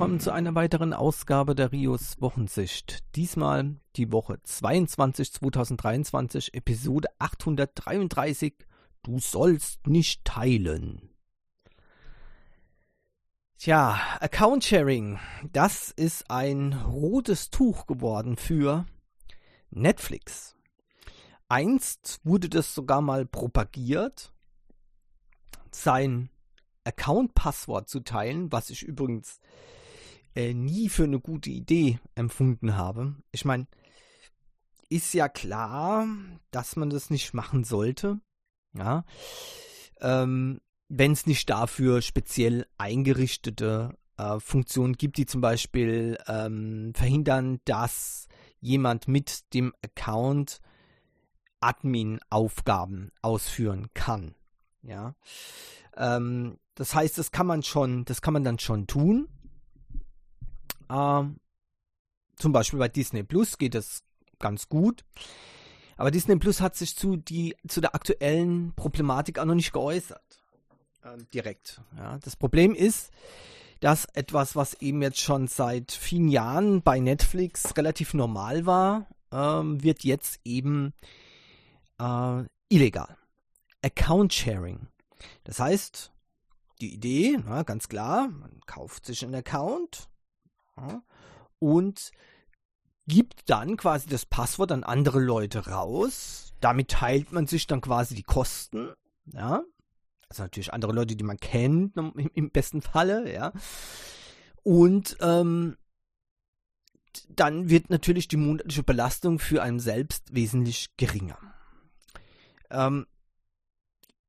willkommen zu einer weiteren Ausgabe der Rios Wochensicht. Diesmal die Woche 22 2023, Episode 833. Du sollst nicht teilen. Tja, Account Sharing, das ist ein rotes Tuch geworden für Netflix. Einst wurde das sogar mal propagiert, sein Account-Passwort zu teilen, was ich übrigens äh, nie für eine gute Idee empfunden habe. Ich meine, ist ja klar, dass man das nicht machen sollte. Ja. Ähm, Wenn es nicht dafür speziell eingerichtete äh, Funktionen gibt, die zum Beispiel ähm, verhindern, dass jemand mit dem Account Admin-Aufgaben ausführen kann. Ja. Ähm, das heißt, das kann man schon, das kann man dann schon tun. Ähm, zum Beispiel bei Disney Plus geht das ganz gut. Aber Disney Plus hat sich zu, die, zu der aktuellen Problematik auch noch nicht geäußert. Ähm, direkt. Ja. Das Problem ist, dass etwas, was eben jetzt schon seit vielen Jahren bei Netflix relativ normal war, ähm, wird jetzt eben äh, illegal. Account Sharing. Das heißt, die Idee, na, ganz klar, man kauft sich einen Account und gibt dann quasi das Passwort an andere Leute raus. Damit teilt man sich dann quasi die Kosten. Ja, also natürlich andere Leute, die man kennt, im, im besten Falle, ja. Und ähm, dann wird natürlich die monatliche Belastung für einen selbst wesentlich geringer. Ähm,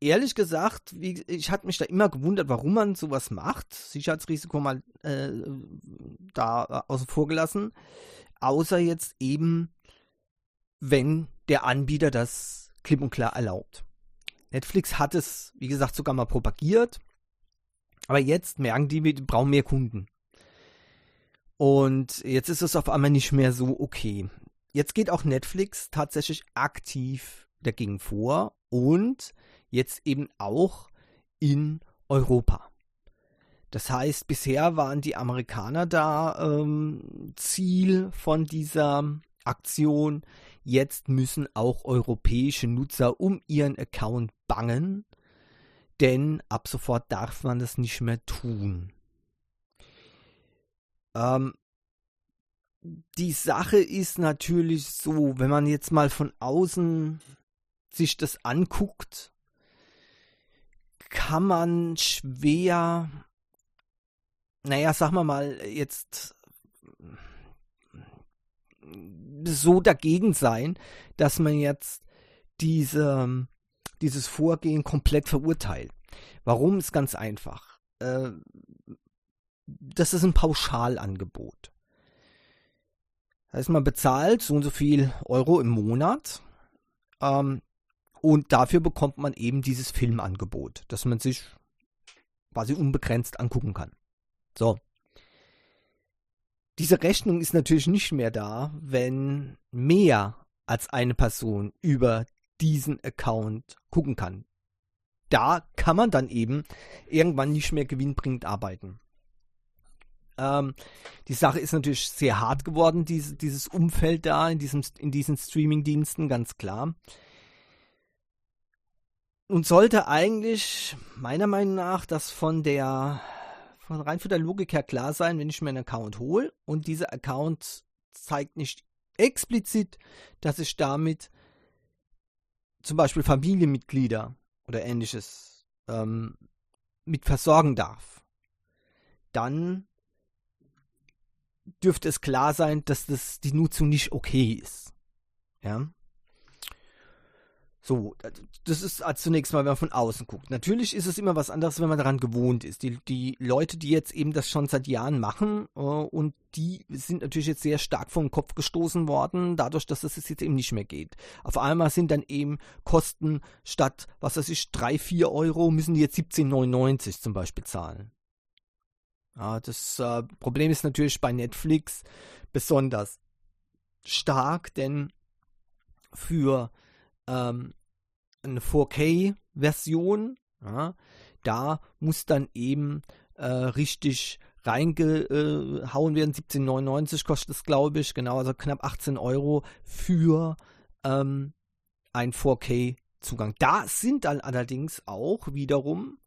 ehrlich gesagt, wie, ich hatte mich da immer gewundert, warum man sowas macht. Sicherheitsrisiko mal äh, da äh, außen vor gelassen. Außer jetzt eben, wenn der Anbieter das klipp und klar erlaubt. Netflix hat es, wie gesagt, sogar mal propagiert. Aber jetzt merken die, wir brauchen mehr Kunden. Und jetzt ist es auf einmal nicht mehr so okay. Jetzt geht auch Netflix tatsächlich aktiv dagegen vor und jetzt eben auch in Europa. Das heißt, bisher waren die Amerikaner da ähm, Ziel von dieser Aktion. Jetzt müssen auch europäische Nutzer um ihren Account bangen, denn ab sofort darf man das nicht mehr tun. Ähm, die Sache ist natürlich so, wenn man jetzt mal von außen sich das anguckt, kann man schwer, naja, sag mal mal, jetzt so dagegen sein, dass man jetzt diese, dieses Vorgehen komplett verurteilt. Warum ist ganz einfach. Äh, das ist ein Pauschalangebot. Das heißt, man bezahlt so und so viel Euro im Monat ähm, und dafür bekommt man eben dieses Filmangebot, das man sich quasi unbegrenzt angucken kann. So. Diese Rechnung ist natürlich nicht mehr da, wenn mehr als eine Person über diesen Account gucken kann. Da kann man dann eben irgendwann nicht mehr gewinnbringend arbeiten. Ähm, die Sache ist natürlich sehr hart geworden, diese, dieses Umfeld da in, diesem, in diesen Streaming-Diensten, ganz klar. Und sollte eigentlich meiner Meinung nach das von der von rein von der Logik her klar sein, wenn ich mir einen Account hole und dieser Account zeigt nicht explizit, dass ich damit zum Beispiel Familienmitglieder oder ähnliches ähm, mit versorgen darf, dann dürfte es klar sein, dass das die Nutzung nicht okay ist. Ja. So, das ist zunächst mal, wenn man von außen guckt. Natürlich ist es immer was anderes, wenn man daran gewohnt ist. Die, die Leute, die jetzt eben das schon seit Jahren machen, äh, und die sind natürlich jetzt sehr stark vom Kopf gestoßen worden, dadurch, dass es jetzt eben nicht mehr geht. Auf einmal sind dann eben Kosten statt, was weiß ich, 3, 4 Euro, müssen die jetzt 17,99 zum Beispiel zahlen. Ja, das äh, Problem ist natürlich bei Netflix besonders stark, denn für ähm, eine 4K-Version, ja, da muss dann eben äh, richtig reingehauen werden. 17,99 kostet es, glaube ich, genau, also knapp 18 Euro für ähm, ein 4K-Zugang. Da sind dann allerdings auch wiederum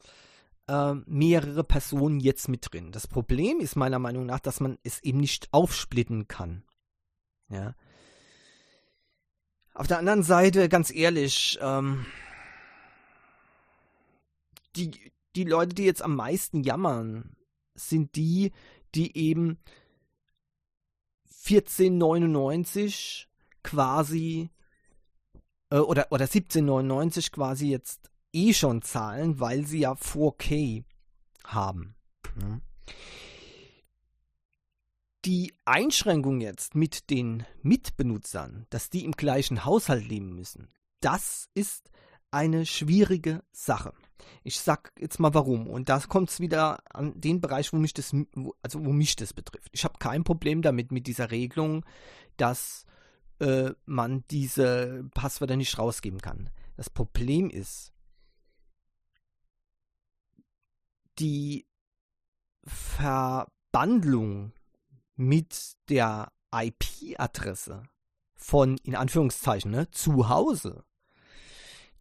äh, mehrere Personen jetzt mit drin. Das Problem ist meiner Meinung nach, dass man es eben nicht aufsplitten kann. Ja. Auf der anderen Seite, ganz ehrlich, ähm, die, die Leute, die jetzt am meisten jammern, sind die, die eben 1499 quasi äh, oder, oder 1799 quasi jetzt eh schon zahlen, weil sie ja 4K haben. Ja. Die Einschränkung jetzt mit den Mitbenutzern, dass die im gleichen Haushalt leben müssen, das ist eine schwierige Sache. Ich sag jetzt mal warum. Und da kommt es wieder an den Bereich, wo mich das, also wo mich das betrifft. Ich habe kein Problem damit, mit dieser Regelung, dass äh, man diese Passwörter nicht rausgeben kann. Das Problem ist, die Verbandlung mit der IP-Adresse von, in Anführungszeichen, ne, zu Hause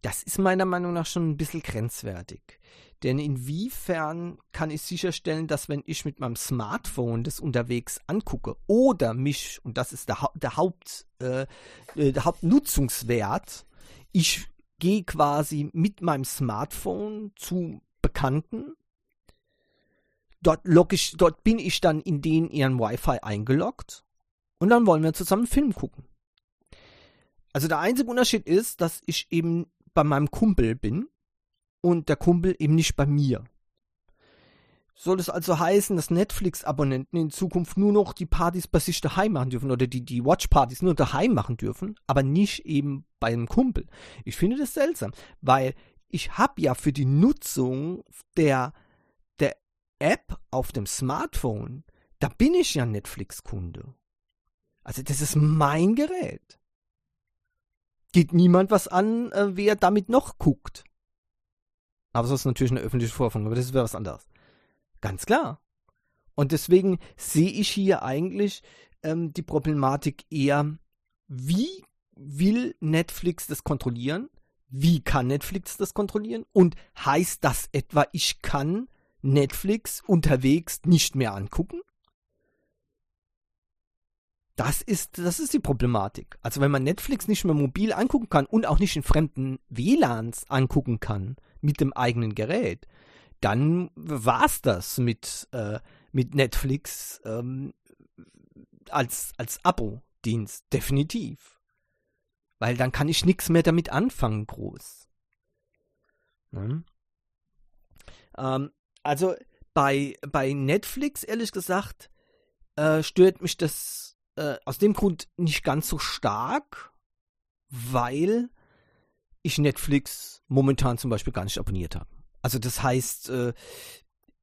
das ist meiner Meinung nach schon ein bisschen grenzwertig. Denn inwiefern kann ich sicherstellen, dass wenn ich mit meinem Smartphone das unterwegs angucke oder mich, und das ist der, der, Haupt, äh, äh, der Hauptnutzungswert, ich gehe quasi mit meinem Smartphone zu Bekannten, dort, log ich, dort bin ich dann in den ihren Wi-Fi eingeloggt und dann wollen wir zusammen einen Film gucken. Also der einzige Unterschied ist, dass ich eben bei meinem Kumpel bin und der Kumpel eben nicht bei mir. Soll es also heißen, dass Netflix-Abonnenten in Zukunft nur noch die Partys bei sich daheim machen dürfen oder die, die Watch-Partys nur daheim machen dürfen, aber nicht eben bei einem Kumpel? Ich finde das seltsam, weil ich habe ja für die Nutzung der, der App auf dem Smartphone, da bin ich ja Netflix-Kunde. Also das ist mein Gerät geht niemand was an, äh, wer damit noch guckt. Aber ist natürlich eine öffentliche Vorführung, aber das wäre was anderes. Ganz klar. Und deswegen sehe ich hier eigentlich ähm, die Problematik eher, wie will Netflix das kontrollieren? Wie kann Netflix das kontrollieren? Und heißt das etwa, ich kann Netflix unterwegs nicht mehr angucken? Das ist, das ist die Problematik. Also wenn man Netflix nicht mehr mobil angucken kann und auch nicht in fremden WLANs angucken kann mit dem eigenen Gerät, dann war's das mit, äh, mit Netflix ähm, als, als Abo-Dienst, definitiv. Weil dann kann ich nichts mehr damit anfangen, groß. Ne? Ähm, also bei, bei Netflix, ehrlich gesagt, äh, stört mich das äh, aus dem Grund nicht ganz so stark, weil ich Netflix momentan zum Beispiel gar nicht abonniert habe. Also das heißt, äh,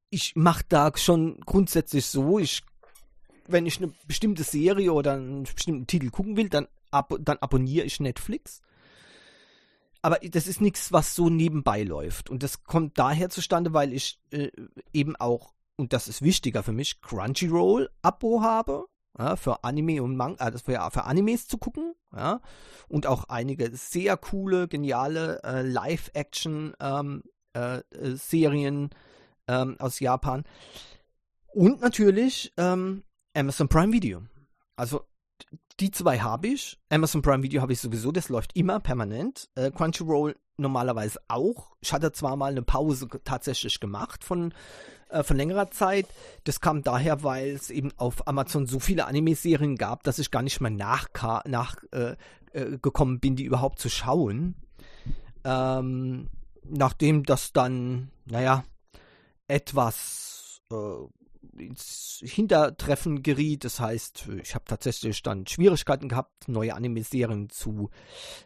ich mache da schon grundsätzlich so, ich, wenn ich eine bestimmte Serie oder einen bestimmten Titel gucken will, dann, ab, dann abonniere ich Netflix. Aber das ist nichts, was so nebenbei läuft. Und das kommt daher zustande, weil ich äh, eben auch, und das ist wichtiger für mich, Crunchyroll-Abo habe ja, für Anime und Manga, also für, für Animes zu gucken, ja, und auch einige sehr coole, geniale äh, Live-Action-Serien ähm, äh, ähm, aus Japan. Und natürlich ähm, Amazon Prime Video. Also die zwei habe ich. Amazon Prime Video habe ich sowieso, das läuft immer permanent. Äh, Crunchyroll normalerweise auch. Ich hatte zwar mal eine Pause tatsächlich gemacht von, äh, von längerer Zeit. Das kam daher, weil es eben auf Amazon so viele Anime-Serien gab, dass ich gar nicht mehr nachgekommen nach, äh, äh, bin, die überhaupt zu schauen. Ähm, nachdem das dann, naja, etwas äh, ins Hintertreffen geriet. Das heißt, ich habe tatsächlich dann Schwierigkeiten gehabt, neue Anime-Serien zu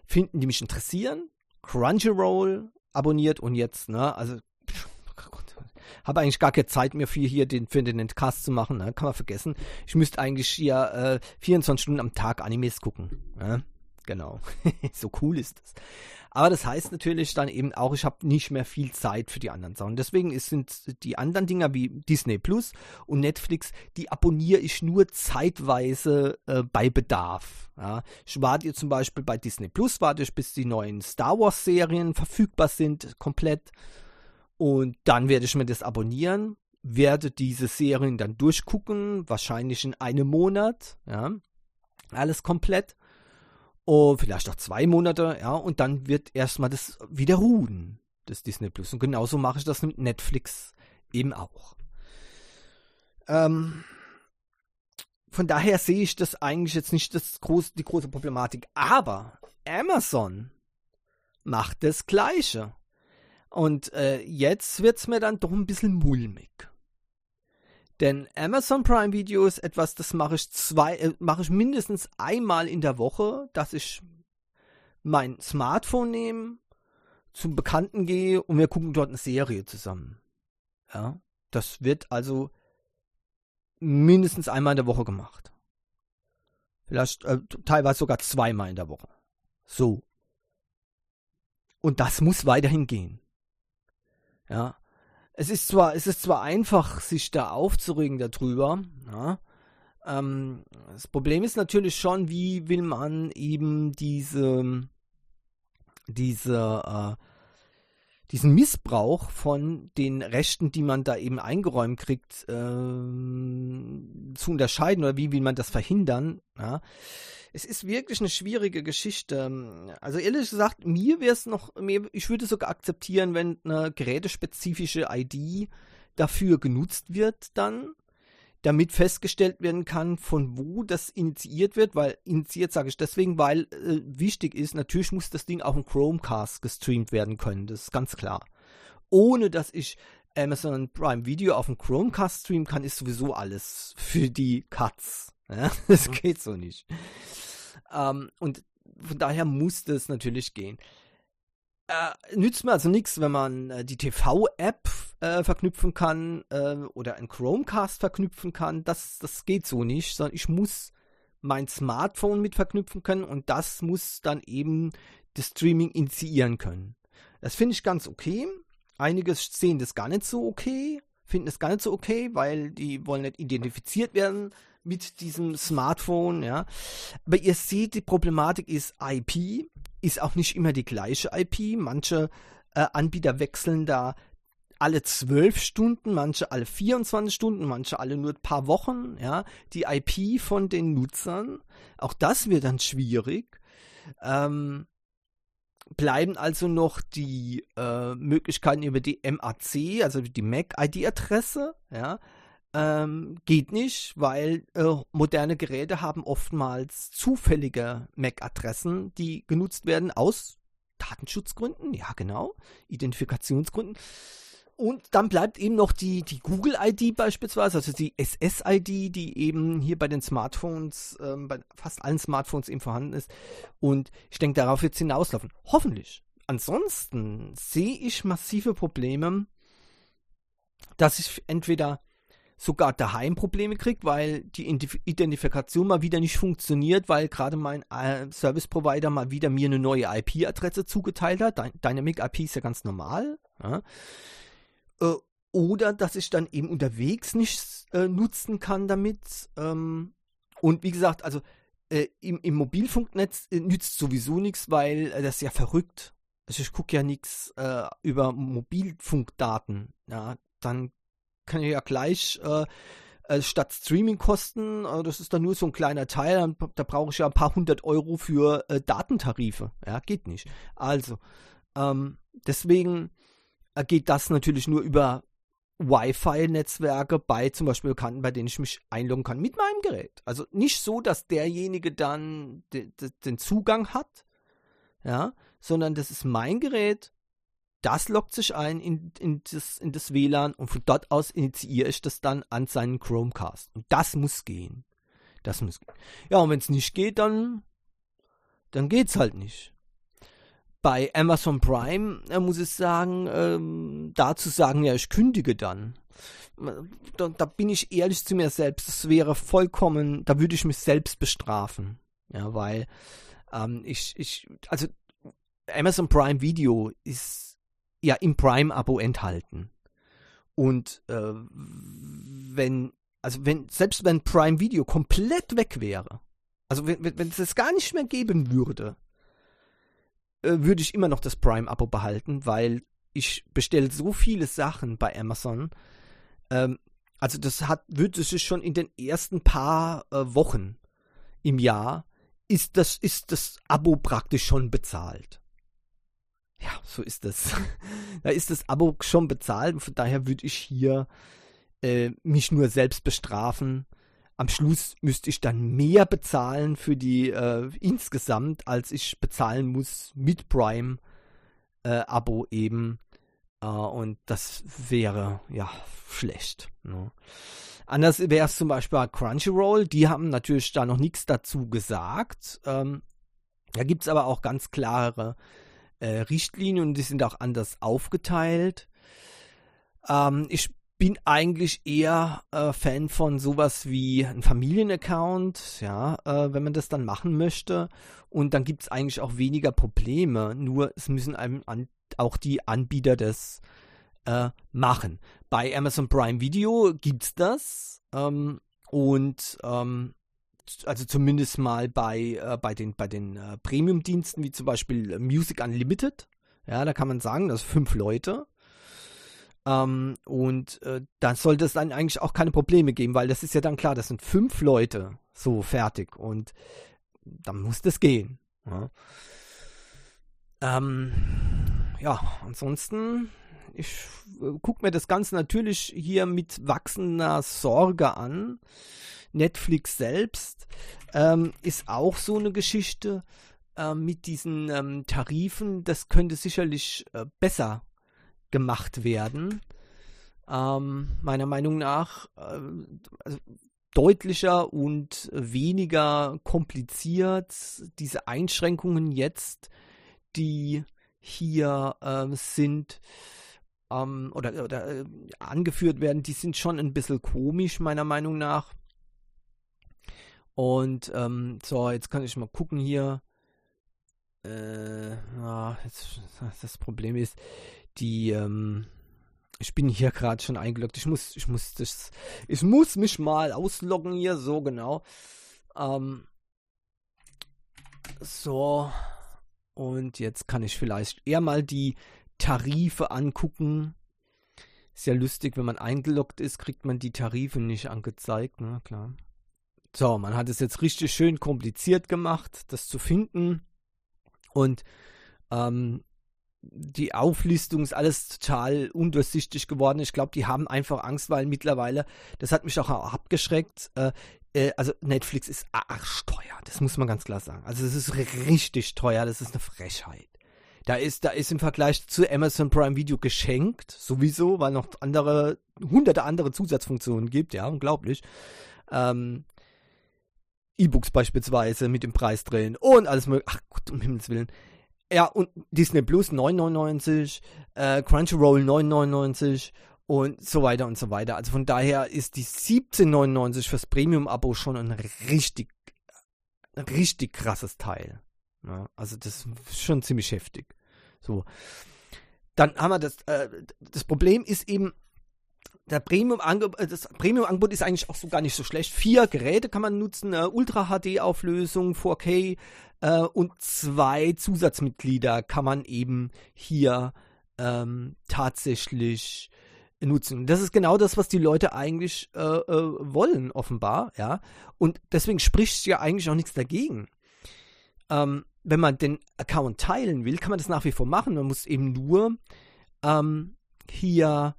finden, die mich interessieren. Crunchyroll abonniert und jetzt, ne, also habe eigentlich gar keine Zeit mehr für hier den, für den Endcast zu machen, ne? kann man vergessen. Ich müsste eigentlich hier äh, 24 Stunden am Tag Animes gucken. Ne? Genau. so cool ist es. Aber das heißt natürlich dann eben auch, ich habe nicht mehr viel Zeit für die anderen Sachen. Deswegen sind die anderen Dinger wie Disney Plus und Netflix, die abonniere ich nur zeitweise äh, bei Bedarf. Ja. Ich warte zum Beispiel bei Disney Plus, warte ich, bis die neuen Star Wars Serien verfügbar sind, komplett. Und dann werde ich mir das abonnieren, werde diese Serien dann durchgucken, wahrscheinlich in einem Monat, ja. Alles komplett oh, vielleicht auch zwei Monate, ja, und dann wird erstmal das wieder ruhen, das Disney Plus. Und genauso mache ich das mit Netflix eben auch. Ähm, von daher sehe ich das eigentlich jetzt nicht das groß, die große Problematik. Aber Amazon macht das Gleiche. Und äh, jetzt wird es mir dann doch ein bisschen mulmig. Denn Amazon Prime Video ist etwas, das mache ich zwei, äh, mache ich mindestens einmal in der Woche, dass ich mein Smartphone nehme, zum Bekannten gehe und wir gucken dort eine Serie zusammen. Ja, das wird also mindestens einmal in der Woche gemacht. Vielleicht äh, teilweise sogar zweimal in der Woche. So. Und das muss weiterhin gehen. Ja, es ist zwar, es ist zwar einfach, sich da aufzuregen darüber, ja, ähm, das Problem ist natürlich schon, wie will man eben diese, diese, äh, diesen Missbrauch von den Rechten, die man da eben eingeräumt kriegt, äh, zu unterscheiden oder wie will man das verhindern. Ja? Es ist wirklich eine schwierige Geschichte. Also ehrlich gesagt, mir wäre es noch, mir, ich würde sogar akzeptieren, wenn eine gerätespezifische ID dafür genutzt wird dann damit festgestellt werden kann, von wo das initiiert wird, weil initiiert sage ich deswegen, weil äh, wichtig ist, natürlich muss das Ding auf dem Chromecast gestreamt werden können, das ist ganz klar. Ohne dass ich Amazon Prime Video auf dem Chromecast streamen kann, ist sowieso alles für die Cuts. Ja? Das mhm. geht so nicht. Ähm, und von daher muss das natürlich gehen. Äh, nützt mir also nichts, wenn man äh, die TV-App äh, verknüpfen kann äh, oder ein Chromecast verknüpfen kann. Das, das geht so nicht, sondern ich muss mein Smartphone mit verknüpfen können und das muss dann eben das Streaming initiieren können. Das finde ich ganz okay. Einige sehen das gar nicht so okay, finden es gar nicht so okay, weil die wollen nicht identifiziert werden mit diesem Smartphone, ja. Aber ihr seht, die Problematik ist IP ist auch nicht immer die gleiche IP. Manche äh, Anbieter wechseln da alle zwölf Stunden, manche alle 24 Stunden, manche alle nur ein paar Wochen, ja, die IP von den Nutzern. Auch das wird dann schwierig. Ähm, bleiben also noch die äh, Möglichkeiten über die MAC, also die MAC-ID-Adresse, ja, ähm, geht nicht, weil äh, moderne Geräte haben oftmals zufällige MAC-Adressen, die genutzt werden aus Datenschutzgründen, ja genau, Identifikationsgründen. Und dann bleibt eben noch die, die Google-ID beispielsweise, also die SS-ID, die eben hier bei den Smartphones, ähm, bei fast allen Smartphones eben vorhanden ist. Und ich denke, darauf wird es hinauslaufen. Hoffentlich. Ansonsten sehe ich massive Probleme, dass ich entweder sogar daheim Probleme kriegt, weil die Identifikation mal wieder nicht funktioniert, weil gerade mein äh, Service Provider mal wieder mir eine neue IP-Adresse zugeteilt hat. Dynamic IP ist ja ganz normal. Ja. Äh, oder dass ich dann eben unterwegs nichts äh, nutzen kann damit. Ähm, und wie gesagt, also äh, im, im, Mobilfunknetz äh, nützt sowieso nichts, weil äh, das ist ja verrückt. Also ich gucke ja nichts über Mobilfunkdaten. Ja, dann kann ich ja gleich äh, äh, statt Streaming-Kosten, äh, das ist dann nur so ein kleiner Teil, da brauche ich ja ein paar hundert Euro für äh, Datentarife. Ja, geht nicht. Also, ähm, deswegen äh, geht das natürlich nur über Wi-Fi-Netzwerke bei zum Beispiel Bekannten, bei denen ich mich einloggen kann mit meinem Gerät. Also nicht so, dass derjenige dann de, de, den Zugang hat, ja, sondern das ist mein Gerät das lockt sich ein in, in, das, in das WLAN und von dort aus initiiere ich das dann an seinen Chromecast. Und das muss gehen. Das muss gehen. Ja, und wenn es nicht geht, dann, dann es halt nicht. Bei Amazon Prime äh, muss ich sagen, ähm, dazu sagen, ja, ich kündige dann. Da, da bin ich ehrlich zu mir selbst. Das wäre vollkommen, da würde ich mich selbst bestrafen. Ja, weil Ähm, ich, ich, also Amazon Prime Video ist ja im Prime-Abo enthalten. Und äh, wenn, also wenn, selbst wenn Prime Video komplett weg wäre, also wenn, wenn es es gar nicht mehr geben würde, äh, würde ich immer noch das Prime-Abo behalten, weil ich bestelle so viele Sachen bei Amazon. Ähm, also das hat, würde sich schon in den ersten paar äh, Wochen im Jahr ist das, ist das Abo praktisch schon bezahlt. Ja, so ist das. da ist das Abo schon bezahlt und von daher würde ich hier äh, mich nur selbst bestrafen. Am Schluss müsste ich dann mehr bezahlen für die äh, insgesamt, als ich bezahlen muss mit Prime äh, Abo eben. Äh, und das wäre ja schlecht. Ne? Anders wäre es zum Beispiel bei Crunchyroll. Die haben natürlich da noch nichts dazu gesagt. Ähm, da gibt es aber auch ganz klare äh, Richtlinien und die sind auch anders aufgeteilt. Ähm, ich bin eigentlich eher äh, Fan von sowas wie ein Familienaccount, ja, äh, wenn man das dann machen möchte. Und dann gibt es eigentlich auch weniger Probleme. Nur es müssen einem an, auch die Anbieter das äh, machen. Bei Amazon Prime Video gibt es das. Ähm, und ähm, also zumindest mal bei, äh, bei den, bei den äh, Premium-Diensten, wie zum Beispiel Music Unlimited. Ja, da kann man sagen, das sind fünf Leute. Ähm, und äh, dann sollte es dann eigentlich auch keine Probleme geben, weil das ist ja dann klar, das sind fünf Leute so fertig und dann muss das gehen. Ja, ähm, ja ansonsten, ich äh, gucke mir das Ganze natürlich hier mit wachsender Sorge an. Netflix selbst ähm, ist auch so eine Geschichte äh, mit diesen ähm, Tarifen. Das könnte sicherlich äh, besser gemacht werden. Ähm, meiner Meinung nach äh, also deutlicher und weniger kompliziert. Diese Einschränkungen jetzt, die hier äh, sind ähm, oder, oder äh, angeführt werden, die sind schon ein bisschen komisch, meiner Meinung nach. Und ähm, so, jetzt kann ich mal gucken hier. Äh, ja, jetzt, das Problem ist, die, ähm, ich bin hier gerade schon eingeloggt. Ich muss, ich muss das, ich muss mich mal ausloggen hier, so genau. Ähm, so. Und jetzt kann ich vielleicht eher mal die Tarife angucken. Ist ja lustig, wenn man eingeloggt ist, kriegt man die Tarife nicht angezeigt, ne, klar. So, man hat es jetzt richtig schön kompliziert gemacht, das zu finden. Und ähm, die Auflistung ist alles total undurchsichtig geworden. Ich glaube, die haben einfach Angst, weil mittlerweile, das hat mich auch abgeschreckt. Äh, äh, also Netflix ist arschteuer, das muss man ganz klar sagen. Also es ist richtig teuer, das ist eine Frechheit. Da ist, da ist im Vergleich zu Amazon Prime Video geschenkt, sowieso, weil noch andere, hunderte andere Zusatzfunktionen gibt, ja, unglaublich. Ähm, E-Books beispielsweise mit dem Preis drin und alles mögliche. Ach Gott, um Himmels Willen. Ja, und Disney Plus 9,99, äh, Crunchyroll 9,99 und so weiter und so weiter. Also von daher ist die 17,99 fürs Premium-Abo schon ein richtig, richtig krasses Teil. Ja, also das ist schon ziemlich heftig. So. Dann haben wir das, äh, das Problem ist eben, der Premium äh, das Premium-Angebot ist eigentlich auch so gar nicht so schlecht. Vier Geräte kann man nutzen, äh, Ultra-HD-Auflösung, 4K äh, und zwei Zusatzmitglieder kann man eben hier ähm, tatsächlich nutzen. Das ist genau das, was die Leute eigentlich äh, äh, wollen, offenbar, ja. Und deswegen spricht ja eigentlich auch nichts dagegen. Ähm, wenn man den Account teilen will, kann man das nach wie vor machen. Man muss eben nur ähm, hier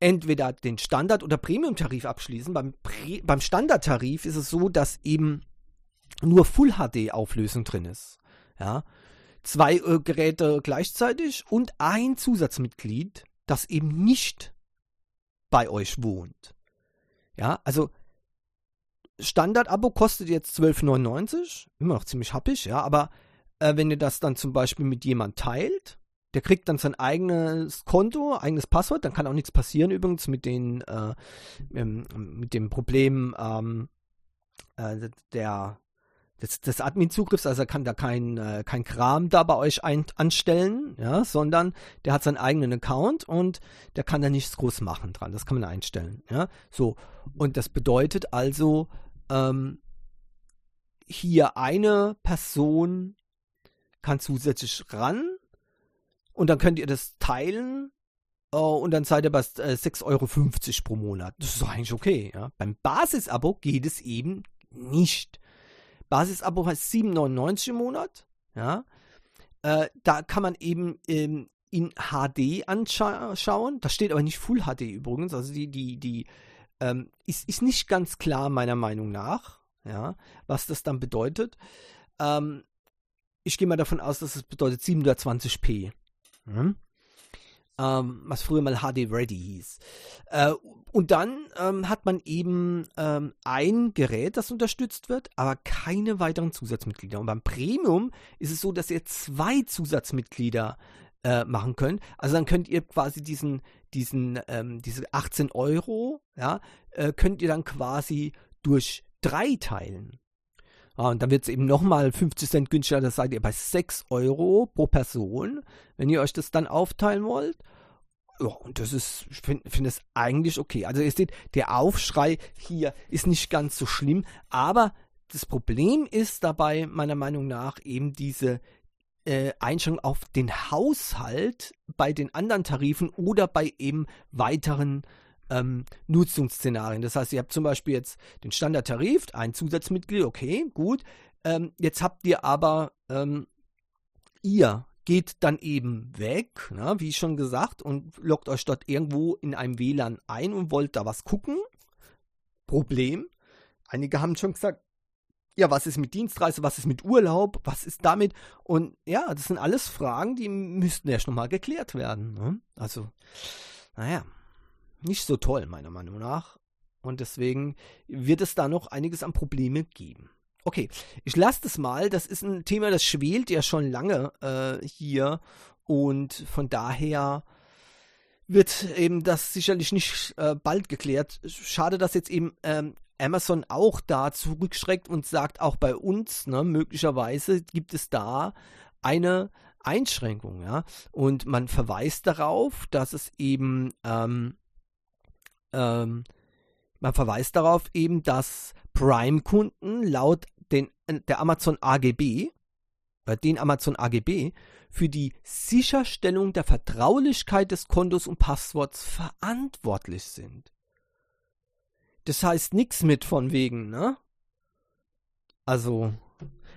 entweder den Standard- oder Premium-Tarif abschließen. Beim, Pre beim Standardtarif ist es so, dass eben nur Full-HD-Auflösung drin ist. Ja. Zwei äh, Geräte gleichzeitig und ein Zusatzmitglied, das eben nicht bei euch wohnt. Ja, also Standard-Abo kostet jetzt 12,99, immer noch ziemlich happig, ja, aber äh, wenn ihr das dann zum Beispiel mit jemand teilt, der kriegt dann sein eigenes Konto, eigenes Passwort, dann kann auch nichts passieren übrigens mit den äh, ähm, mit dem Problem ähm, äh, der des, des Admin-Zugriffs, also er kann da kein, äh, kein Kram da bei euch ein, anstellen, ja, sondern der hat seinen eigenen Account und der kann da nichts groß machen dran. Das kann man einstellen, ja. So. Und das bedeutet also, ähm, hier eine Person kann zusätzlich ran und dann könnt ihr das teilen uh, und dann seid ihr bei äh, 6,50 Euro pro Monat. Das ist eigentlich okay. Ja? Beim Basisabo geht es eben nicht. Basisabo heißt 7,99 im Monat. Ja? Äh, da kann man eben ähm, in HD anschauen. Da steht aber nicht Full HD übrigens. Also die, die, die ähm, ist, ist nicht ganz klar meiner Meinung nach, ja, was das dann bedeutet. Ähm, ich gehe mal davon aus, dass es bedeutet 720p. Mhm ähm, was früher mal HD Ready hieß. Äh, und dann ähm, hat man eben ähm, ein Gerät, das unterstützt wird, aber keine weiteren Zusatzmitglieder. Und beim Premium ist es so, dass ihr zwei Zusatzmitglieder äh, machen könnt. Also dann könnt ihr quasi diesen, diesen, ähm, diese 18 Euro, ja, äh, könnt ihr dann quasi durch drei teilen. Ah, und dann wird es eben nochmal 50 Cent günstiger, das seid ihr bei 6 Euro pro Person, wenn ihr euch das dann aufteilen wollt. Ja, und das ist, ich finde find es eigentlich okay. Also ihr seht, der Aufschrei hier ist nicht ganz so schlimm, aber das Problem ist dabei meiner Meinung nach eben diese äh, Einschränkung auf den Haushalt bei den anderen Tarifen oder bei eben weiteren ähm, Nutzungsszenarien. Das heißt, ihr habt zum Beispiel jetzt den Standardtarif, ein Zusatzmitglied, okay, gut. Ähm, jetzt habt ihr aber, ähm, ihr geht dann eben weg, na, wie schon gesagt, und loggt euch dort irgendwo in einem WLAN ein und wollt da was gucken. Problem. Einige haben schon gesagt, ja, was ist mit Dienstreise, was ist mit Urlaub, was ist damit? Und ja, das sind alles Fragen, die müssten erst nochmal geklärt werden. Ne? Also, naja, nicht so toll, meiner Meinung nach. Und deswegen wird es da noch einiges an Probleme geben. Okay, ich lasse das mal. Das ist ein Thema, das schwelt ja schon lange äh, hier. Und von daher wird eben das sicherlich nicht äh, bald geklärt. Schade, dass jetzt eben ähm, Amazon auch da zurückschreckt und sagt, auch bei uns, ne, möglicherweise gibt es da eine Einschränkung, ja. Und man verweist darauf, dass es eben ähm, ähm, man verweist darauf eben, dass Prime-Kunden laut den, der Amazon AGB, äh, den Amazon AGB, für die Sicherstellung der Vertraulichkeit des Kontos und Passworts verantwortlich sind. Das heißt nichts mit von wegen, ne? Also,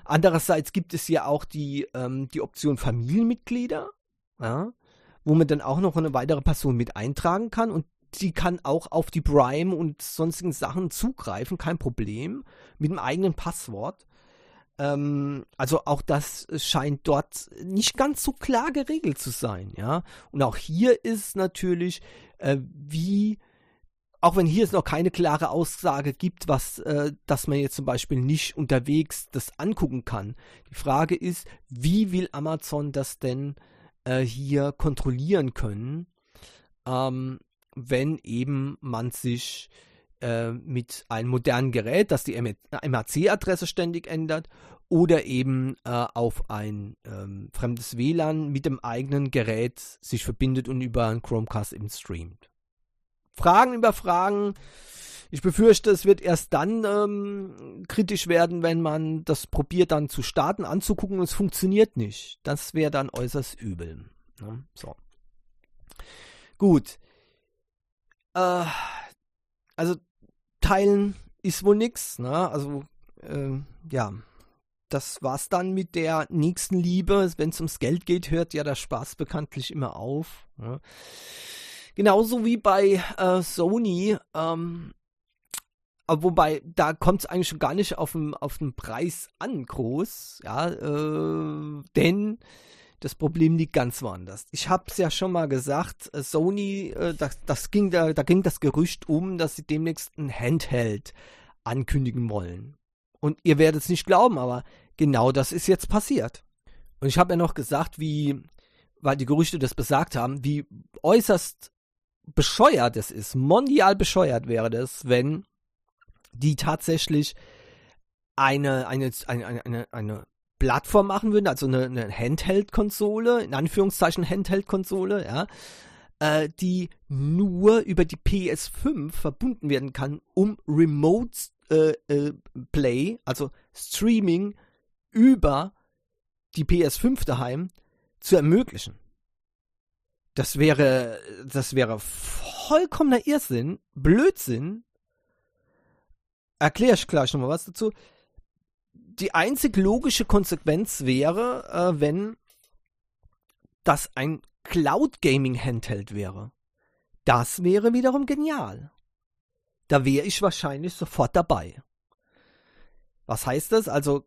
andererseits gibt es ja auch die, ähm, die Option Familienmitglieder, ja, wo man dann auch noch eine weitere Person mit eintragen kann und die kann auch auf die Prime und sonstigen Sachen zugreifen, kein Problem, mit dem eigenen Passwort. Ähm, also auch das scheint dort nicht ganz so klar geregelt zu sein, ja. Und auch hier ist natürlich, äh, wie, auch wenn hier es noch keine klare Aussage gibt, was, äh, dass man jetzt zum Beispiel nicht unterwegs das angucken kann. Die Frage ist, wie will Amazon das denn äh, hier kontrollieren können? Ähm, wenn eben man sich äh, mit einem modernen Gerät, das die MAC-Adresse ständig ändert, oder eben äh, auf ein ähm, fremdes WLAN mit dem eigenen Gerät sich verbindet und über einen Chromecast eben streamt. Fragen über Fragen. Ich befürchte, es wird erst dann ähm, kritisch werden, wenn man das probiert dann zu starten, anzugucken und es funktioniert nicht. Das wäre dann äußerst übel. Ne? So. Gut. Äh, also teilen ist wohl nix, ne? Also äh, ja, das war's dann mit der nächsten Liebe. Wenn es ums Geld geht, hört ja der Spaß bekanntlich immer auf. Ne? Genauso wie bei äh, Sony. Ähm, wobei, da kommt es eigentlich schon gar nicht auf den, auf den Preis an, groß. Ja, äh, denn das Problem liegt ganz woanders. Ich habe es ja schon mal gesagt, äh, Sony, äh, das, das ging da, da ging das Gerücht um, dass sie demnächst ein Handheld ankündigen wollen. Und ihr werdet es nicht glauben, aber genau das ist jetzt passiert. Und ich habe ja noch gesagt, wie, weil die Gerüchte das besagt haben, wie äußerst bescheuert es ist, mondial bescheuert wäre das, wenn die tatsächlich eine, eine, eine, eine, eine Plattform machen würden, also eine, eine Handheld-Konsole, in Anführungszeichen Handheld-Konsole, ja, äh, die nur über die PS5 verbunden werden kann, um Remote äh, äh, Play, also Streaming über die PS5 daheim zu ermöglichen. Das wäre, das wäre vollkommener Irrsinn, Blödsinn. Erkläre ich gleich nochmal was dazu. Die einzig logische Konsequenz wäre, äh, wenn das ein Cloud Gaming Handheld wäre. Das wäre wiederum genial. Da wäre ich wahrscheinlich sofort dabei. Was heißt das? Also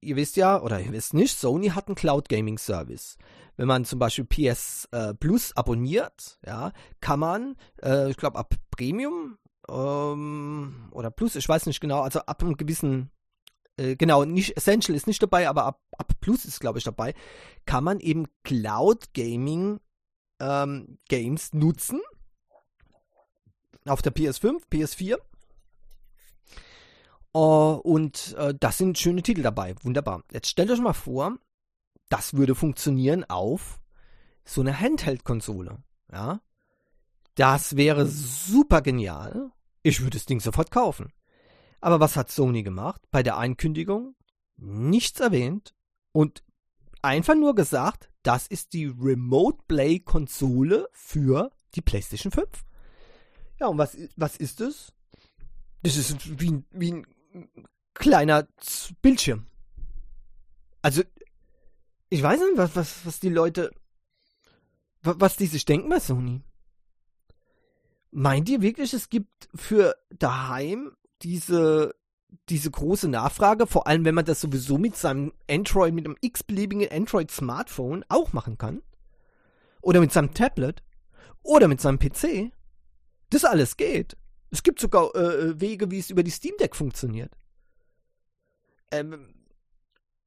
ihr wisst ja, oder ihr wisst nicht, Sony hat einen Cloud Gaming Service. Wenn man zum Beispiel PS äh, Plus abonniert, ja, kann man, äh, ich glaube ab Premium ähm, oder Plus, ich weiß nicht genau, also ab einem gewissen, äh, genau, nicht Essential ist nicht dabei, aber ab, Plus ist glaube ich dabei, kann man eben Cloud Gaming ähm, Games nutzen auf der PS5, PS4 Uh, und uh, das sind schöne Titel dabei. Wunderbar. Jetzt stellt euch mal vor, das würde funktionieren auf so einer Handheld-Konsole. Ja. Das wäre super genial. Ich würde das Ding sofort kaufen. Aber was hat Sony gemacht? Bei der Einkündigung nichts erwähnt und einfach nur gesagt, das ist die Remote Play Konsole für die PlayStation 5. Ja, und was, was ist es? Das ist wie, wie ein kleiner Bildschirm. Also, ich weiß nicht, was, was, was die Leute, was die sich denken bei Sony. Meint ihr wirklich, es gibt für daheim diese, diese große Nachfrage, vor allem wenn man das sowieso mit seinem Android, mit einem x-beliebigen Android-Smartphone auch machen kann? Oder mit seinem Tablet? Oder mit seinem PC? Das alles geht. Es gibt sogar äh, äh, Wege, wie es über die Steam Deck funktioniert. Ähm,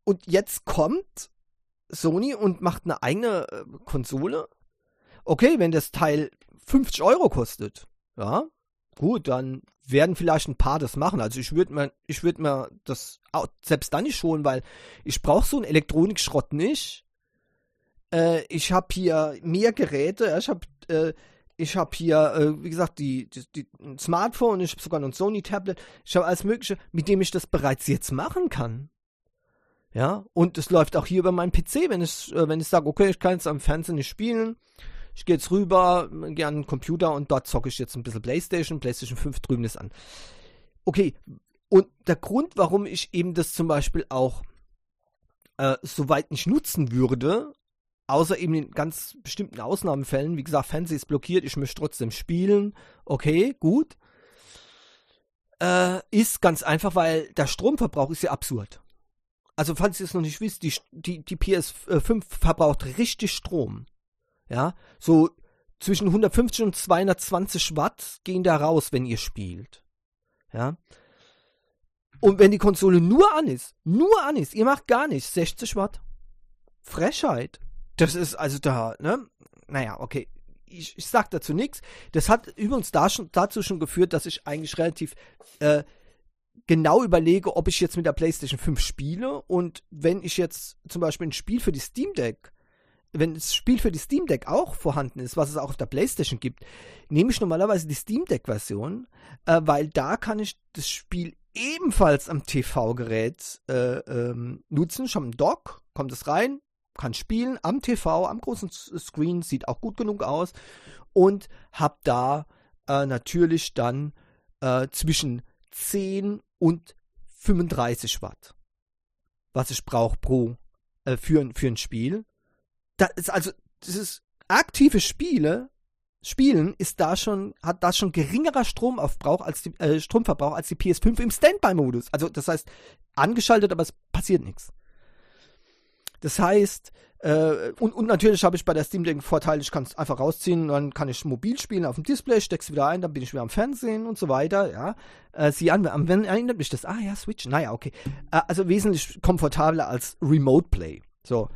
und jetzt kommt Sony und macht eine eigene äh, Konsole. Okay, wenn das Teil 50 Euro kostet, ja, gut, dann werden vielleicht ein paar das machen. Also ich würde mir, ich würde mir das selbst dann nicht holen, weil ich brauche so einen Elektronikschrott nicht. Äh, ich habe hier mehr Geräte. Ich habe äh, ich habe hier, äh, wie gesagt, die, die, die, ein Smartphone, ich habe sogar noch ein Sony-Tablet. Ich habe alles Mögliche, mit dem ich das bereits jetzt machen kann. Ja, und es läuft auch hier über meinen PC, wenn ich, äh, wenn ich sage, okay, ich kann jetzt am Fernsehen nicht spielen. Ich gehe jetzt rüber, gehe an den Computer und dort zocke ich jetzt ein bisschen Playstation, Playstation 5 drüben ist an. Okay, und der Grund, warum ich eben das zum Beispiel auch äh, soweit nicht nutzen würde, Außer eben in ganz bestimmten Ausnahmefällen. Wie gesagt, Fernsehen ist blockiert, ich möchte trotzdem spielen. Okay, gut. Äh, ist ganz einfach, weil der Stromverbrauch ist ja absurd. Also, falls ihr es noch nicht wisst, die, die, die PS5 verbraucht richtig Strom. Ja, so zwischen 150 und 220 Watt gehen da raus, wenn ihr spielt. Ja. Und wenn die Konsole nur an ist, nur an ist, ihr macht gar nichts, 60 Watt. Frechheit. Das ist also da, ne? Naja, okay. Ich, ich sag dazu nichts. Das hat übrigens da schon, dazu schon geführt, dass ich eigentlich relativ äh, genau überlege, ob ich jetzt mit der PlayStation 5 spiele und wenn ich jetzt zum Beispiel ein Spiel für die Steam Deck, wenn das Spiel für die Steam Deck auch vorhanden ist, was es auch auf der PlayStation gibt, nehme ich normalerweise die Steam Deck Version, äh, weil da kann ich das Spiel ebenfalls am TV-Gerät äh, ähm, nutzen. Schon im Dock kommt es rein, kann spielen am TV, am großen Screen, sieht auch gut genug aus und habe da äh, natürlich dann äh, zwischen 10 und 35 Watt, was ich brauche pro äh, für, für ein Spiel. Das ist also ist aktive Spiele Spielen ist da schon, hat da schon geringerer Stromaufbrauch als die, äh, Stromverbrauch als die PS5 im Standby-Modus. Also das heißt, angeschaltet, aber es passiert nichts. Das heißt, äh, und, und natürlich habe ich bei der Steam Deck Vorteil, ich kann es einfach rausziehen, dann kann ich mobil spielen auf dem Display, steck's wieder ein, dann bin ich wieder am Fernsehen und so weiter, ja. Äh, sieh an, wenn erinnert mich das, ah ja, Switch, naja, okay. Äh, also wesentlich komfortabler als Remote Play. So.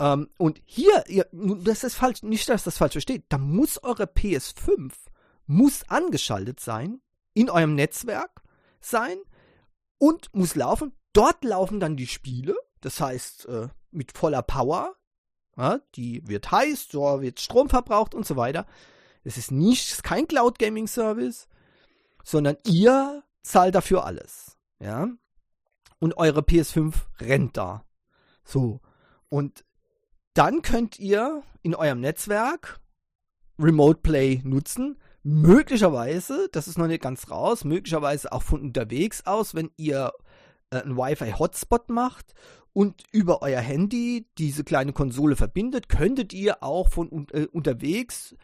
Ähm, und hier, ihr, das ist falsch, nicht, dass das falsch versteht, da muss eure PS5 muss angeschaltet sein, in eurem Netzwerk sein und muss laufen Dort laufen dann die Spiele, das heißt äh, mit voller Power. Ja, die wird heiß, so wird Strom verbraucht und so weiter. Es ist nicht, kein Cloud Gaming Service, sondern ihr zahlt dafür alles. Ja. Und eure PS5 rennt da. So. Und dann könnt ihr in eurem Netzwerk Remote Play nutzen. Möglicherweise, das ist noch nicht ganz raus, möglicherweise auch von unterwegs aus, wenn ihr äh, einen Wi-Fi-Hotspot macht und über euer Handy diese kleine Konsole verbindet, könntet ihr auch von äh, unterwegs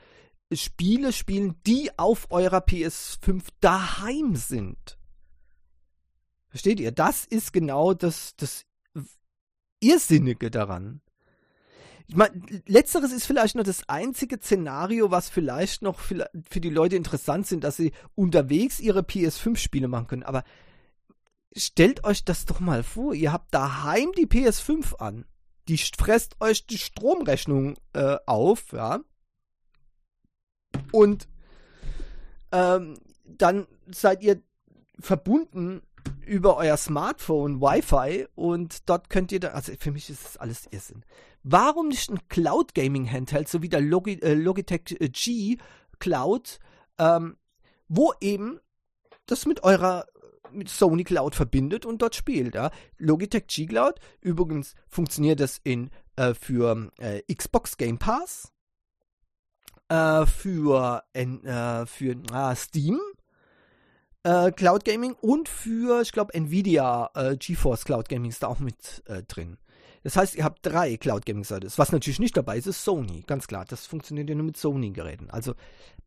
Spiele spielen, die auf eurer PS5 daheim sind. Versteht ihr? Das ist genau das, das Irrsinnige daran. Ich meine, letzteres ist vielleicht noch das einzige Szenario, was vielleicht noch für, für die Leute interessant sind, dass sie unterwegs ihre PS5-Spiele machen können. Aber stellt euch das doch mal vor, ihr habt daheim die PS5 an. Die fresst euch die Stromrechnung äh, auf, ja. Und ähm, dann seid ihr verbunden über euer Smartphone Wi-Fi und dort könnt ihr dann, also für mich ist das alles Irrsinn. Warum nicht ein Cloud Gaming Handheld, so wie der Logi, äh, Logitech äh, G Cloud, ähm, wo eben das mit eurer mit Sony Cloud verbindet und dort spielt. Ja? Logitech G Cloud, übrigens funktioniert das in, äh, für äh, Xbox Game Pass, äh, für, äh, für ah, Steam äh, Cloud Gaming und für, ich glaube, Nvidia äh, GeForce Cloud Gaming ist da auch mit äh, drin. Das heißt, ihr habt drei Cloud Gaming Services. Was natürlich nicht dabei ist, ist Sony. Ganz klar, das funktioniert ja nur mit Sony-Geräten. Also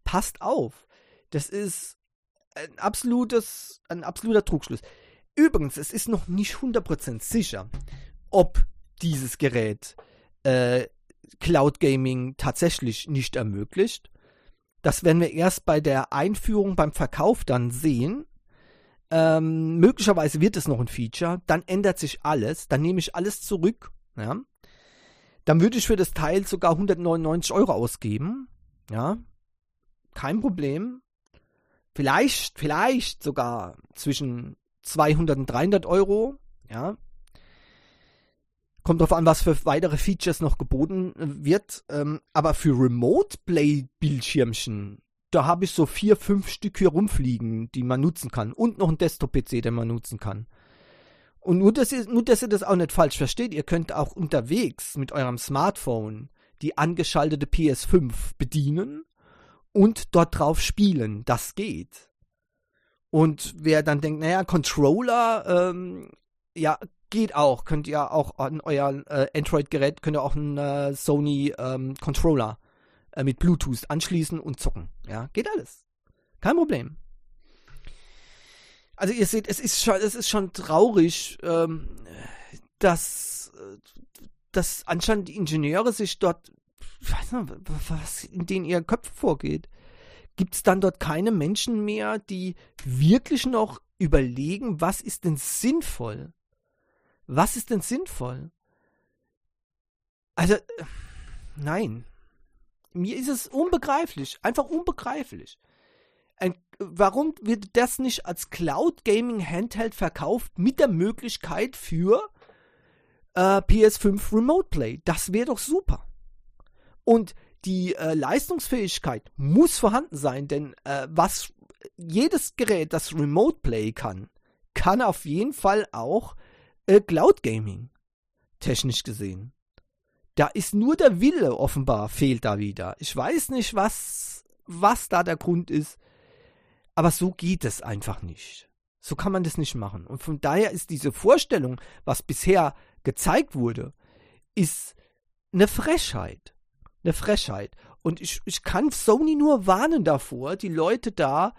passt auf. Das ist ein absolutes, ein absoluter Trugschluss. Übrigens, es ist noch nicht 100% sicher, ob dieses Gerät äh, Cloud Gaming tatsächlich nicht ermöglicht. Das werden wir erst bei der Einführung beim Verkauf dann sehen. Ähm, möglicherweise wird es noch ein Feature, dann ändert sich alles, dann nehme ich alles zurück. Ja. Dann würde ich für das Teil sogar 199 Euro ausgeben. Ja. Kein Problem. Vielleicht, vielleicht sogar zwischen 200 und 300 Euro. Ja. Kommt drauf an, was für weitere Features noch geboten äh, wird. Ähm, aber für Remote Play Bildschirmchen, da habe ich so vier, fünf Stück hier rumfliegen, die man nutzen kann. Und noch ein Desktop-PC, den man nutzen kann. Und nur dass, ihr, nur, dass ihr das auch nicht falsch versteht, ihr könnt auch unterwegs mit eurem Smartphone die angeschaltete PS5 bedienen und dort drauf spielen. Das geht. Und wer dann denkt, naja, Controller, ähm, ja, Geht auch. Könnt ihr auch an euer äh, Android-Gerät, könnt ihr auch einen äh, Sony ähm, äh, mit Bluetooth anschließen und zocken. Ja, geht alles. Kein Problem. Also ihr seht, es ist schon, es ist schon traurig, ähm, dass, dass anscheinend die Ingenieure sich dort, ich weiß nicht, was in denen ihr Köpfe vorgeht. Gibt es dann dort keine Menschen mehr, die wirklich noch überlegen, was ist denn sinnvoll? Was ist denn sinnvoll? Also, nein. Mir ist es unbegreiflich, einfach unbegreiflich. Ein, warum wird das nicht als Cloud Gaming Handheld verkauft mit der Möglichkeit für äh, PS5 Remote Play? Das wäre doch super. Und die äh, Leistungsfähigkeit muss vorhanden sein, denn äh, was jedes Gerät, das Remote Play kann, kann auf jeden Fall auch äh, Cloud Gaming. Technisch gesehen. Da ist nur der Wille offenbar fehlt da wieder. Ich weiß nicht, was, was da der Grund ist. Aber so geht es einfach nicht. So kann man das nicht machen. Und von daher ist diese Vorstellung, was bisher gezeigt wurde, ist eine Frechheit. Eine Frechheit. Und ich, ich kann Sony nur warnen davor, die Leute da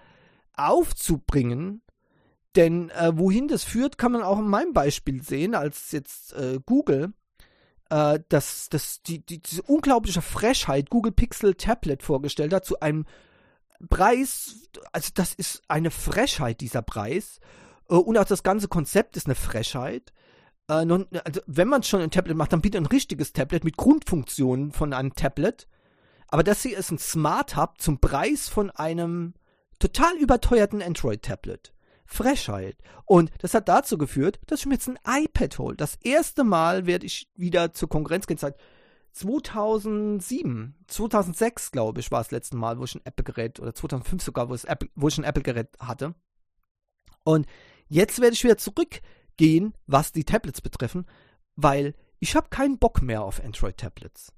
aufzubringen, denn äh, wohin das führt, kann man auch in meinem Beispiel sehen, als jetzt äh, Google äh, das, das, die, die, diese unglaubliche Frechheit Google Pixel Tablet vorgestellt hat zu einem Preis, also das ist eine Frechheit, dieser Preis. Äh, und auch das ganze Konzept ist eine Frechheit. Äh, also wenn man schon ein Tablet macht, dann bitte ein richtiges Tablet mit Grundfunktionen von einem Tablet. Aber das hier ist ein Smart Hub zum Preis von einem total überteuerten Android-Tablet Frechheit. Und das hat dazu geführt, dass ich mir jetzt ein iPad hole. Das erste Mal werde ich wieder zur Konkurrenz gehen. Seit 2007, 2006, glaube ich, war das letzte Mal, wo ich ein Apple-Gerät, oder 2005 sogar, wo, Apple, wo ich ein Apple-Gerät hatte. Und jetzt werde ich wieder zurückgehen, was die Tablets betreffen, weil ich habe keinen Bock mehr auf Android-Tablets.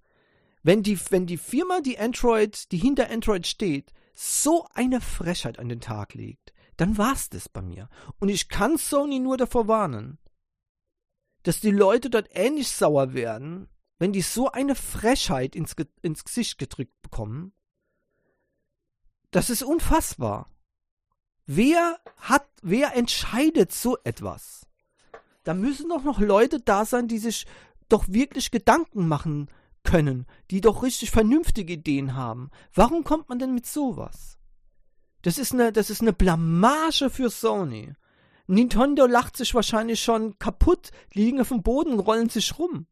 Wenn die, wenn die Firma, die Android, die hinter Android steht, so eine Frechheit an den Tag legt, dann war's das bei mir. Und ich kann Sony nur davor warnen, dass die Leute dort ähnlich sauer werden, wenn die so eine Frechheit ins, ins Gesicht gedrückt bekommen. Das ist unfassbar. Wer hat, wer entscheidet so etwas? Da müssen doch noch Leute da sein, die sich doch wirklich Gedanken machen können, die doch richtig vernünftige Ideen haben. Warum kommt man denn mit sowas? Das ist eine, das ist eine Blamage für Sony. Nintendo lacht sich wahrscheinlich schon kaputt, liegen auf dem Boden, rollen sich rum.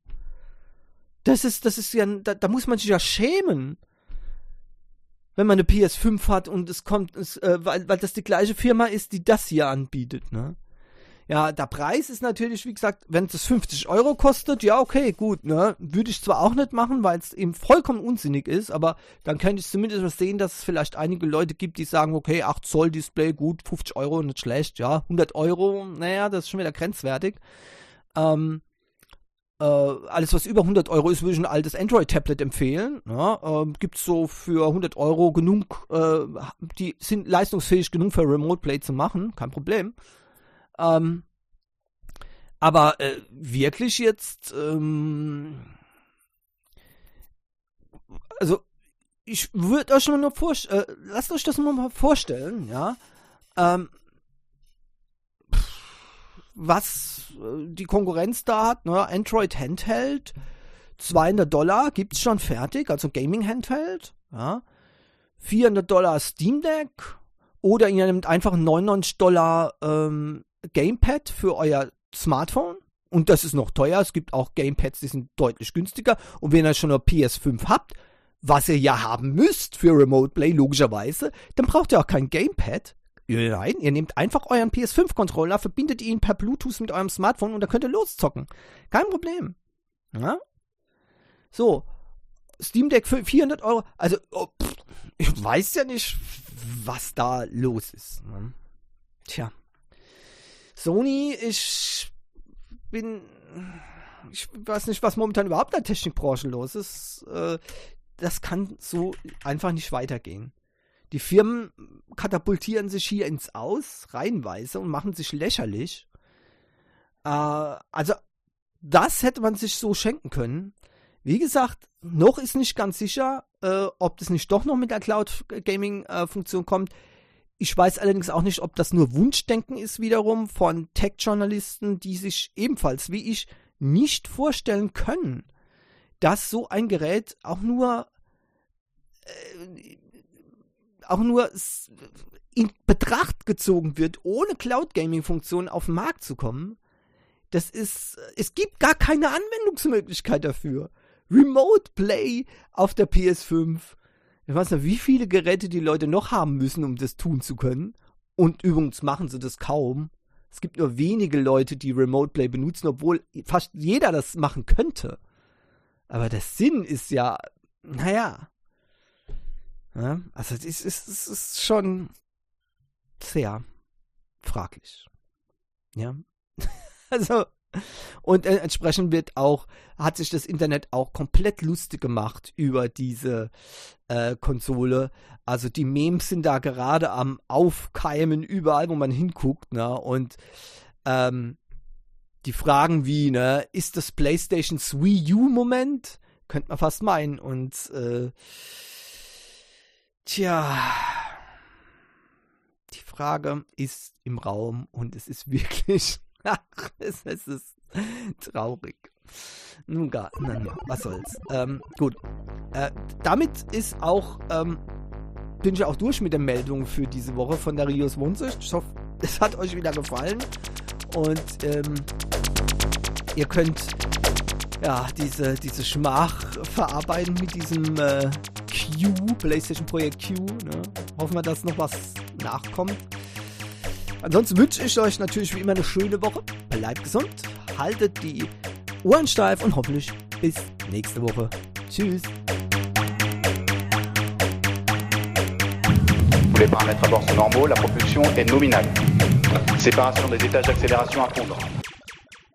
Das ist, das ist ja, da, da muss man sich ja schämen. Wenn man eine PS5 hat und es kommt, es, äh, weil, weil das die gleiche Firma ist, die das hier anbietet, ne? Ja, der Preis ist natürlich, wie gesagt, wenn es 50 Euro kostet, ja, okay, gut, ne? Würde ich zwar auch nicht machen, weil es eben vollkommen unsinnig ist, aber dann könnte ich zumindest was sehen, dass es vielleicht einige Leute gibt, die sagen, okay, 8 Zoll Display, gut, 50 Euro, nicht schlecht, ja. 100 Euro, naja, das ist schon wieder grenzwertig. Ähm, äh, alles, was über 100 Euro ist, würde ich ein altes Android-Tablet empfehlen. Ja, ähm, Gibt es so für 100 Euro genug, äh, die sind leistungsfähig genug für Remote Play zu machen, kein Problem. Ähm, aber äh, wirklich jetzt, ähm, also ich würde euch nur vorstellen, äh, lasst euch das mal vorstellen, ja, ähm, was äh, die Konkurrenz da hat, ne, Android Handheld, 200 Dollar gibt's schon fertig, also Gaming Handheld, ja, 400 Dollar Steam Deck oder ihr nehmt einfach 99 Dollar ähm, Gamepad für euer Smartphone. Und das ist noch teuer. Es gibt auch Gamepads, die sind deutlich günstiger. Und wenn ihr schon eine PS5 habt, was ihr ja haben müsst für Remote Play, logischerweise, dann braucht ihr auch kein Gamepad. Nein, ihr nehmt einfach euren PS5-Controller, verbindet ihn per Bluetooth mit eurem Smartphone und dann könnt ihr loszocken. Kein Problem. Ja? So, Steam Deck für 400 Euro. Also, oh, pff, ich weiß ja nicht, was da los ist. Ne? Tja. Sony, ich bin, ich weiß nicht, was momentan überhaupt in der Technikbranche los ist. Äh, das kann so einfach nicht weitergehen. Die Firmen katapultieren sich hier ins Aus, reihenweise, und machen sich lächerlich. Äh, also, das hätte man sich so schenken können. Wie gesagt, noch ist nicht ganz sicher, äh, ob das nicht doch noch mit der Cloud Gaming Funktion kommt. Ich weiß allerdings auch nicht, ob das nur Wunschdenken ist wiederum von Tech-Journalisten, die sich ebenfalls wie ich nicht vorstellen können, dass so ein Gerät auch nur äh, auch nur in Betracht gezogen wird, ohne Cloud Gaming Funktion auf den Markt zu kommen. Das ist es gibt gar keine Anwendungsmöglichkeit dafür. Remote Play auf der PS5 ich weiß nicht, wie viele Geräte die Leute noch haben müssen, um das tun zu können. Und übrigens machen sie das kaum. Es gibt nur wenige Leute, die Remote Play benutzen, obwohl fast jeder das machen könnte. Aber der Sinn ist ja, naja. Ja, also es ist, es ist schon sehr fraglich. Ja. also, und äh, entsprechend wird auch, hat sich das Internet auch komplett lustig gemacht über diese äh, Konsole. Also die Memes sind da gerade am Aufkeimen überall, wo man hinguckt, ne? Und ähm, die Fragen wie, ne, ist das PlayStation's Wii U-Moment? Könnte man fast meinen. Und äh, tja, die Frage ist im Raum und es ist wirklich Ach, es, es ist traurig. Nun gar, nein, ja, was soll's. Ähm, gut. Äh, damit ist auch, ähm, bin ich auch durch mit der Meldung für diese Woche von der Rios Wohnsicht. Ich hoffe, es hat euch wieder gefallen. Und ähm, ihr könnt ja diese, diese Schmach verarbeiten mit diesem äh, Q, PlayStation Projekt Q. Ne? Hoffen wir, dass noch was nachkommt. Ansonsten wünsche ich euch natürlich wie immer eine schöne Woche. Bleibt gesund, haltet die Ohren steif und hoffentlich bis nächste Woche. Tschüss. Les paramètres à bord sont normaux, la propulsion est nominale. Séparation des étages d'accélération à fondre.